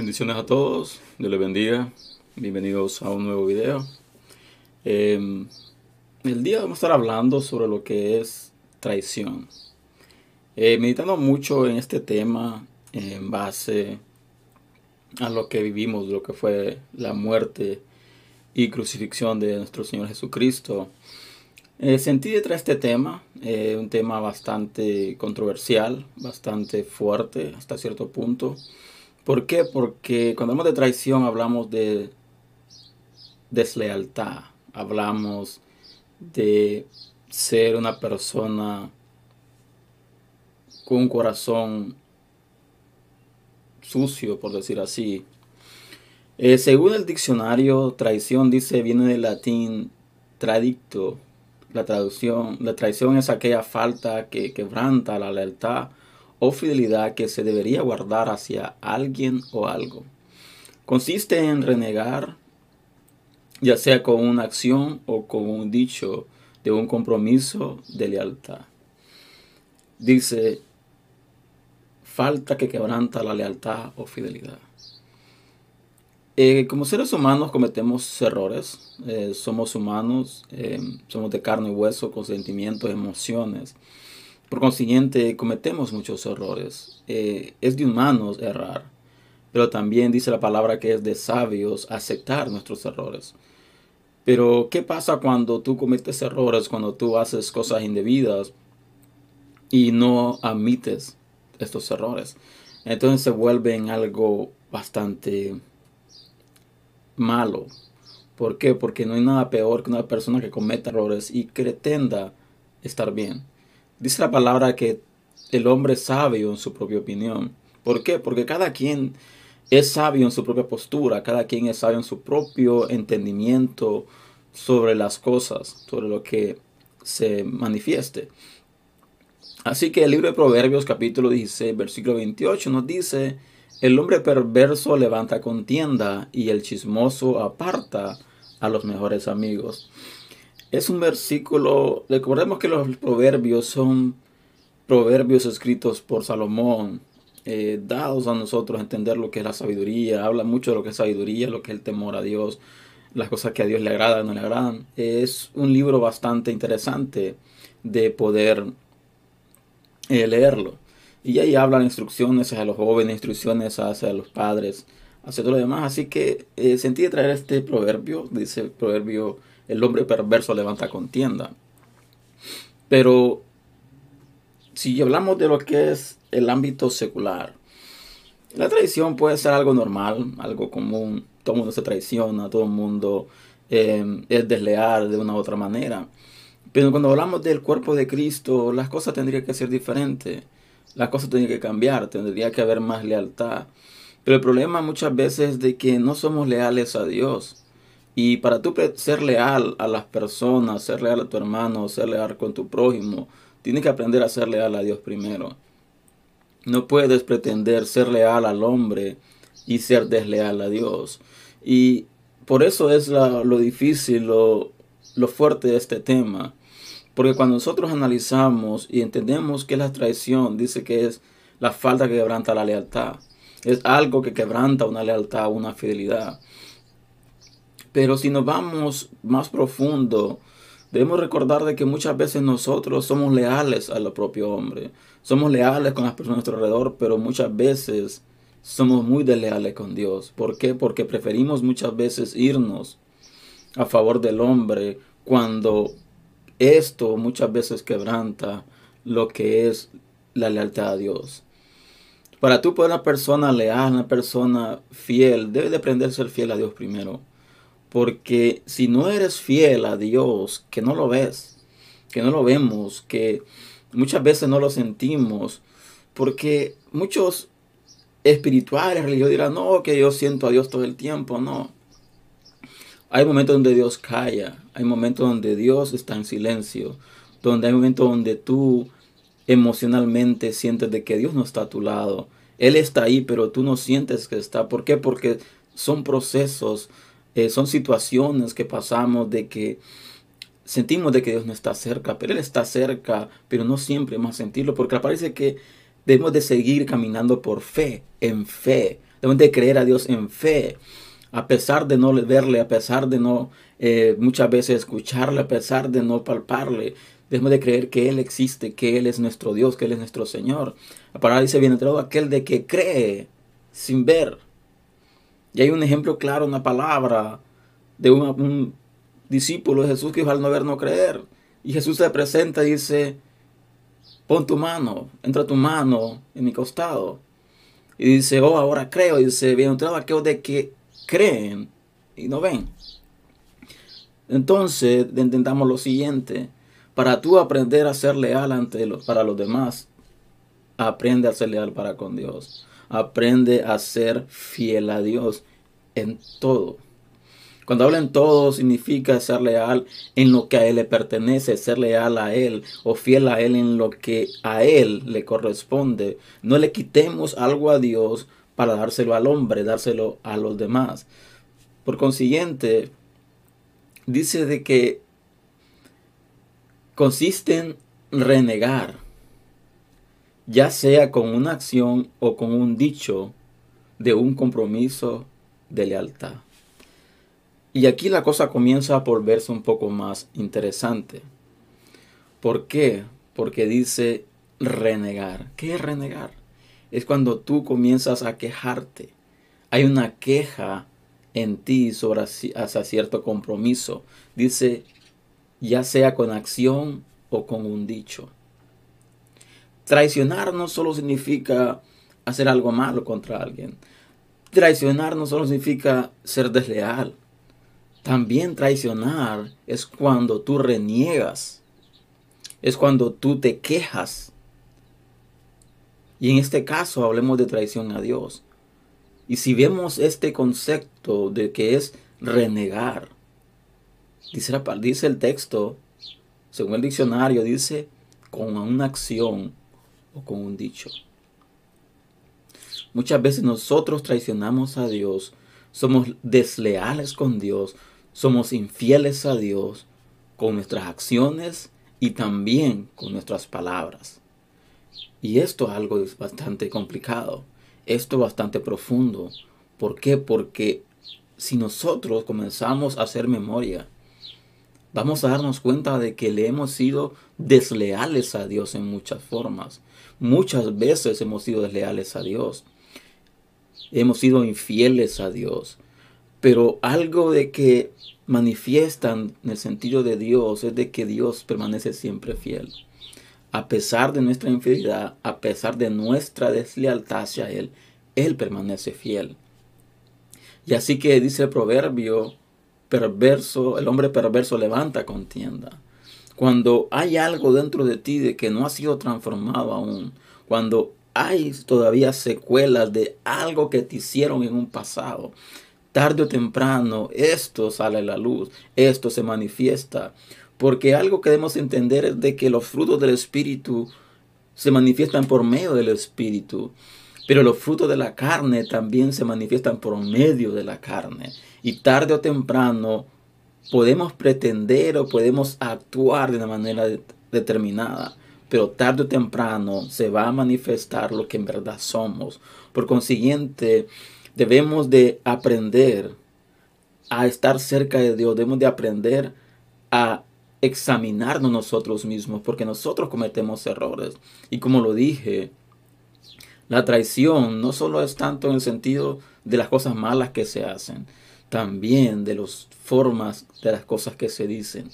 Bendiciones a todos, Dios les bendiga, bienvenidos a un nuevo video. Em, el día vamos a estar hablando sobre lo que es traición. Eh, meditando mucho en este tema en base a lo que vivimos, lo que fue la muerte y crucifixión de nuestro Señor Jesucristo. Eh, sentí detrás de este tema, eh, un tema bastante controversial, bastante fuerte hasta cierto punto. ¿Por qué? Porque cuando hablamos de traición hablamos de deslealtad, hablamos de ser una persona con un corazón sucio, por decir así. Eh, según el diccionario, traición dice viene del latín tradicto. La traducción, la traición es aquella falta que quebranta la lealtad o fidelidad que se debería guardar hacia alguien o algo. Consiste en renegar, ya sea con una acción o con un dicho de un compromiso de lealtad. Dice, falta que quebranta la lealtad o fidelidad. Eh, como seres humanos cometemos errores, eh, somos humanos, eh, somos de carne y hueso, con sentimientos, emociones. Por consiguiente, cometemos muchos errores. Eh, es de humanos errar, pero también dice la palabra que es de sabios aceptar nuestros errores. Pero, ¿qué pasa cuando tú cometes errores, cuando tú haces cosas indebidas y no admites estos errores? Entonces se vuelve en algo bastante malo. ¿Por qué? Porque no hay nada peor que una persona que cometa errores y pretenda estar bien. Dice la palabra que el hombre es sabio en su propia opinión. ¿Por qué? Porque cada quien es sabio en su propia postura, cada quien es sabio en su propio entendimiento sobre las cosas, sobre lo que se manifieste. Así que el libro de Proverbios capítulo 16, versículo 28 nos dice, el hombre perverso levanta contienda y el chismoso aparta a los mejores amigos. Es un versículo, recordemos que los proverbios son proverbios escritos por Salomón, eh, dados a nosotros a entender lo que es la sabiduría, habla mucho de lo que es sabiduría, lo que es el temor a Dios, las cosas que a Dios le agradan, no le agradan. Es un libro bastante interesante de poder eh, leerlo. Y ahí hablan instrucciones a los jóvenes, instrucciones hacia los padres, hacia todo lo demás. Así que eh, sentí de traer este proverbio, dice proverbio el hombre perverso levanta contienda. Pero si hablamos de lo que es el ámbito secular, la traición puede ser algo normal, algo común. Todo mundo se traiciona, todo el mundo eh, es desleal de una u otra manera. Pero cuando hablamos del cuerpo de Cristo, las cosas tendrían que ser diferentes. Las cosas tendrían que cambiar, tendría que haber más lealtad. Pero el problema muchas veces es de que no somos leales a Dios. Y para tú ser leal a las personas, ser leal a tu hermano, ser leal con tu prójimo, tienes que aprender a ser leal a Dios primero. No puedes pretender ser leal al hombre y ser desleal a Dios. Y por eso es lo difícil, lo, lo fuerte de este tema. Porque cuando nosotros analizamos y entendemos que la traición dice que es la falta que quebranta la lealtad. Es algo que quebranta una lealtad, una fidelidad. Pero si nos vamos más profundo, debemos recordar de que muchas veces nosotros somos leales al propio hombre. Somos leales con las personas a nuestro alrededor, pero muchas veces somos muy desleales con Dios. ¿Por qué? Porque preferimos muchas veces irnos a favor del hombre cuando esto muchas veces quebranta lo que es la lealtad a Dios. Para tú poder una persona leal, una persona fiel, debe de aprender a ser fiel a Dios primero. Porque si no eres fiel a Dios, que no lo ves, que no lo vemos, que muchas veces no lo sentimos, porque muchos espirituales, religiosos dirán, no, que yo siento a Dios todo el tiempo, no. Hay momentos donde Dios calla, hay momentos donde Dios está en silencio, donde hay momentos donde tú emocionalmente sientes de que Dios no está a tu lado. Él está ahí, pero tú no sientes que está. ¿Por qué? Porque son procesos eh, son situaciones que pasamos de que sentimos de que Dios no está cerca, pero Él está cerca, pero no siempre más sentirlo, porque parece que debemos de seguir caminando por fe, en fe, Debemos de creer a Dios en fe, a pesar de no verle, a pesar de no eh, muchas veces escucharle, a pesar de no palparle. Debemos de creer que Él existe, que Él es nuestro Dios, que Él es nuestro Señor. La palabra dice, entrado aquel de que cree sin ver. Y hay un ejemplo claro, una palabra de un, discípulo de Jesús que dijo al no ver, no creer. Y Jesús se presenta y dice, pon tu mano, entra tu mano en mi costado. Y dice, oh, ahora creo. Y dice, bienaventurado aquellos de que creen y no ven. Entonces, intentamos lo siguiente. Para tú aprender a ser leal ante los, para los demás, aprende a ser leal para con Dios. Aprende a ser fiel a Dios en todo. Cuando habla en todo significa ser leal en lo que a Él le pertenece, ser leal a Él o fiel a Él en lo que a Él le corresponde. No le quitemos algo a Dios para dárselo al hombre, dárselo a los demás. Por consiguiente, dice de que consiste en renegar, ya sea con una acción o con un dicho de un compromiso de lealtad. Y aquí la cosa comienza a volverse un poco más interesante. ¿Por qué? Porque dice renegar. ¿Qué es renegar? Es cuando tú comienzas a quejarte. Hay una queja en ti sobre hacia cierto compromiso. Dice, ya sea con acción o con un dicho. Traicionar no solo significa hacer algo malo contra alguien. Traicionar no solo significa ser desleal. También traicionar es cuando tú reniegas. Es cuando tú te quejas. Y en este caso hablemos de traición a Dios. Y si vemos este concepto de que es renegar, dice, dice el texto, según el diccionario, dice con una acción o con un dicho. Muchas veces nosotros traicionamos a Dios, somos desleales con Dios, somos infieles a Dios con nuestras acciones y también con nuestras palabras. Y esto es algo bastante complicado, esto es bastante profundo. ¿Por qué? Porque si nosotros comenzamos a hacer memoria, vamos a darnos cuenta de que le hemos sido desleales a Dios en muchas formas. Muchas veces hemos sido desleales a Dios hemos sido infieles a Dios. Pero algo de que manifiestan en el sentido de Dios es de que Dios permanece siempre fiel. A pesar de nuestra infidelidad, a pesar de nuestra deslealtad hacia Él, Él permanece fiel. Y así que dice el proverbio, perverso, el hombre perverso levanta contienda. Cuando hay algo dentro de ti de que no ha sido transformado aún, cuando hay todavía secuelas de algo que te hicieron en un pasado. Tarde o temprano esto sale a la luz, esto se manifiesta. Porque algo que debemos entender es de que los frutos del Espíritu se manifiestan por medio del Espíritu. Pero los frutos de la carne también se manifiestan por medio de la carne. Y tarde o temprano podemos pretender o podemos actuar de una manera determinada pero tarde o temprano se va a manifestar lo que en verdad somos. Por consiguiente, debemos de aprender a estar cerca de Dios, debemos de aprender a examinarnos nosotros mismos, porque nosotros cometemos errores. Y como lo dije, la traición no solo es tanto en el sentido de las cosas malas que se hacen, también de las formas de las cosas que se dicen.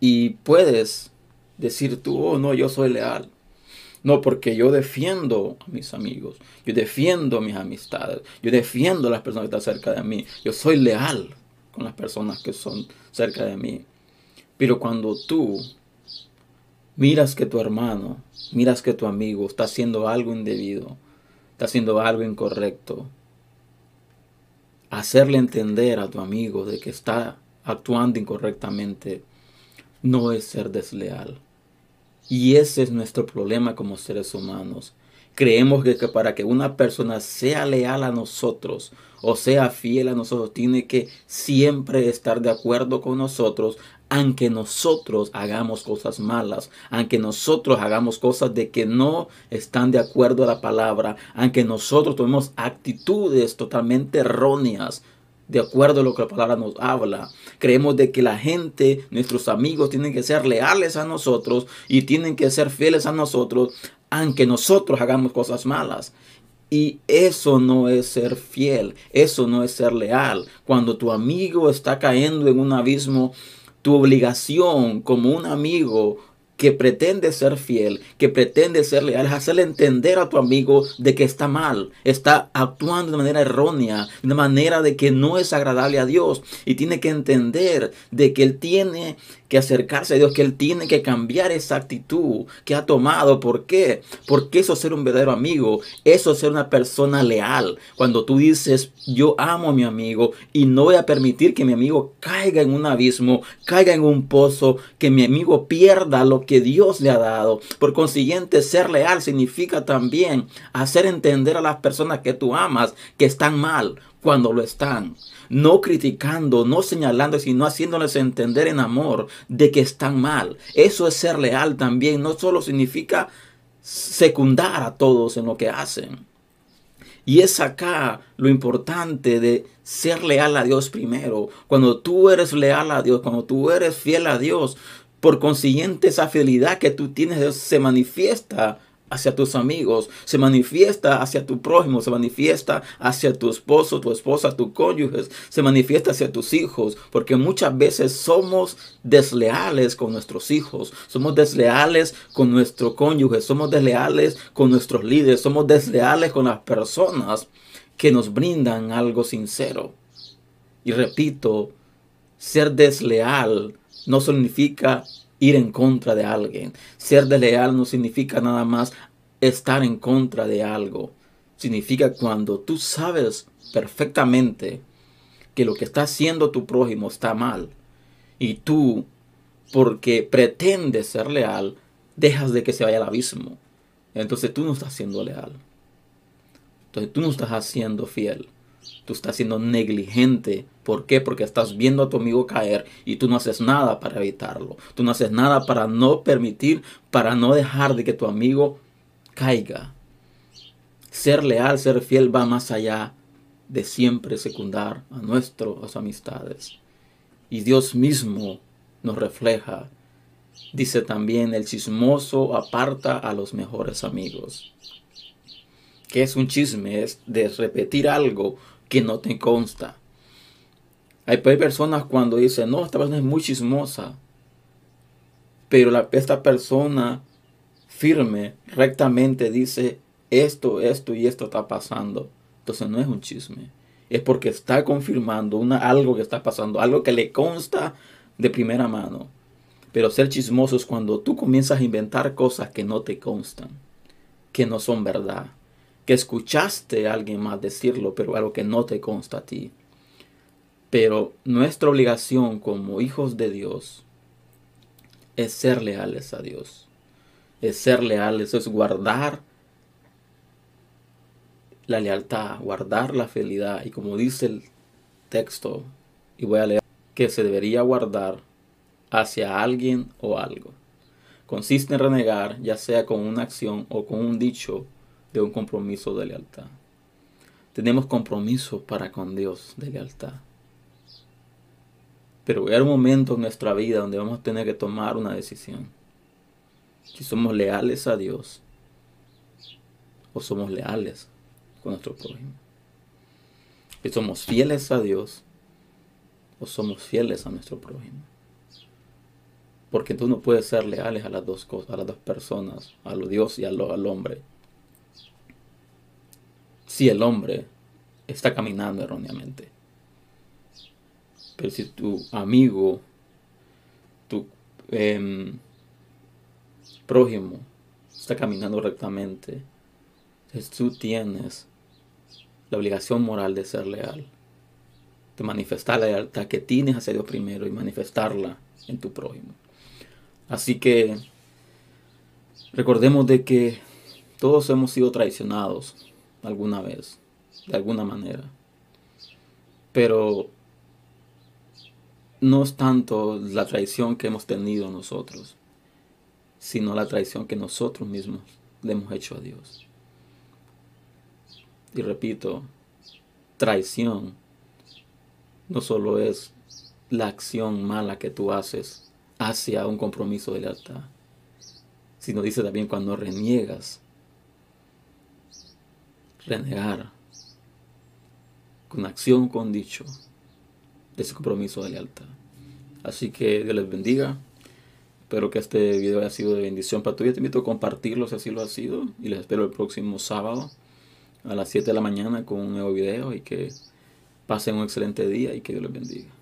Y puedes decir tú, oh no, yo soy leal. No, porque yo defiendo a mis amigos, yo defiendo a mis amistades, yo defiendo a las personas que están cerca de mí, yo soy leal con las personas que son cerca de mí. Pero cuando tú miras que tu hermano, miras que tu amigo está haciendo algo indebido, está haciendo algo incorrecto, hacerle entender a tu amigo de que está actuando incorrectamente no es ser desleal y ese es nuestro problema como seres humanos. Creemos que, para que una persona sea leal a nosotros o sea fiel a nosotros, tiene que siempre estar de acuerdo con nosotros, aunque nosotros hagamos cosas malas, aunque nosotros hagamos cosas de que no están de acuerdo a la palabra, aunque nosotros tomemos actitudes totalmente erróneas, de acuerdo a lo que la palabra nos habla. Creemos de que la gente, nuestros amigos, tienen que ser leales a nosotros y tienen que ser fieles a nosotros, aunque nosotros hagamos cosas malas. Y eso no es ser fiel, eso no es ser leal. Cuando tu amigo está cayendo en un abismo, tu obligación como un amigo que pretende ser fiel, que pretende ser leal, es hacerle entender a tu amigo de que está mal, está actuando de manera errónea, de manera de que no es agradable a Dios y tiene que entender de que él tiene que acercarse a Dios, que él tiene que cambiar esa actitud que ha tomado. ¿Por qué? Porque eso es ser un verdadero amigo, eso es ser una persona leal. Cuando tú dices, yo amo a mi amigo y no voy a permitir que mi amigo caiga en un abismo, caiga en un pozo, que mi amigo pierda lo que Dios le ha dado. Por consiguiente, ser leal significa también hacer entender a las personas que tú amas que están mal cuando lo están no criticando, no señalando, sino haciéndoles entender en amor de que están mal. Eso es ser leal también. No solo significa secundar a todos en lo que hacen. Y es acá lo importante de ser leal a Dios primero. Cuando tú eres leal a Dios, cuando tú eres fiel a Dios, por consiguiente esa fidelidad que tú tienes se manifiesta hacia tus amigos, se manifiesta hacia tu prójimo, se manifiesta hacia tu esposo, tu esposa, tu cónyuge, se manifiesta hacia tus hijos, porque muchas veces somos desleales con nuestros hijos, somos desleales con nuestro cónyuge, somos desleales con nuestros líderes, somos desleales con las personas que nos brindan algo sincero. Y repito, ser desleal no significa ir en contra de alguien. Ser desleal no significa nada más estar en contra de algo. Significa cuando tú sabes perfectamente que lo que está haciendo tu prójimo está mal y tú, porque pretendes ser leal, dejas de que se vaya al abismo. Entonces tú no estás siendo leal. Entonces tú no estás haciendo fiel. Tú estás siendo negligente. ¿Por qué? Porque estás viendo a tu amigo caer y tú no haces nada para evitarlo. Tú no haces nada para no permitir, para no dejar de que tu amigo caiga. Ser leal, ser fiel va más allá de siempre secundar a nuestras amistades. Y Dios mismo nos refleja. Dice también, el chismoso aparta a los mejores amigos. ¿Qué es un chisme? Es de repetir algo que no te consta. Hay, personas cuando dicen, no, esta persona es muy chismosa. Pero la, esta persona firme, rectamente dice, esto, esto y esto está pasando. Entonces no es un chisme. Es porque está confirmando una, algo que está pasando, algo que le consta de primera mano. Pero ser chismoso es cuando tú comienzas a inventar cosas que no te constan, que no son verdad que escuchaste a alguien más decirlo, pero algo que no te consta a ti. Pero nuestra obligación como hijos de Dios es ser leales a Dios. Es ser leales, es guardar la lealtad, guardar la fidelidad. Y como dice el texto, y voy a leer, que se debería guardar hacia alguien o algo. Consiste en renegar, ya sea con una acción o con un dicho de un compromiso de lealtad. Tenemos compromiso para con Dios de lealtad. Pero a haber un momento en nuestra vida donde vamos a tener que tomar una decisión. Si somos leales a Dios o somos leales con nuestro prójimo. Si somos fieles a Dios o somos fieles a nuestro prójimo. Porque tú no puedes ser leales a las dos cosas, a las dos personas, a Dios y al hombre si el hombre está caminando erróneamente. Pero si tu amigo, tu em, prójimo está caminando rectamente, tú tienes la obligación moral de ser leal, de manifestar la lealtad que tienes hacia Dios primero y manifestarla en tu prójimo. Así que recordemos de que todos hemos sido traicionados alguna vez, de alguna manera. Pero no es tanto la traición que hemos tenido nosotros, sino la traición que nosotros mismos le hemos hecho a Dios. Y repito, traición no solo es la acción mala que tú haces hacia un compromiso de lealtad, sino dice también cuando reniegas, renegar con acción, con dicho, de ese compromiso de lealtad. Así que Dios les bendiga. Espero que este video haya sido de bendición para tu vida. Te invito a compartirlo si así lo ha sido. Y les espero el próximo sábado a las 7 de la mañana con un nuevo video. Y que pasen un excelente día y que Dios les bendiga.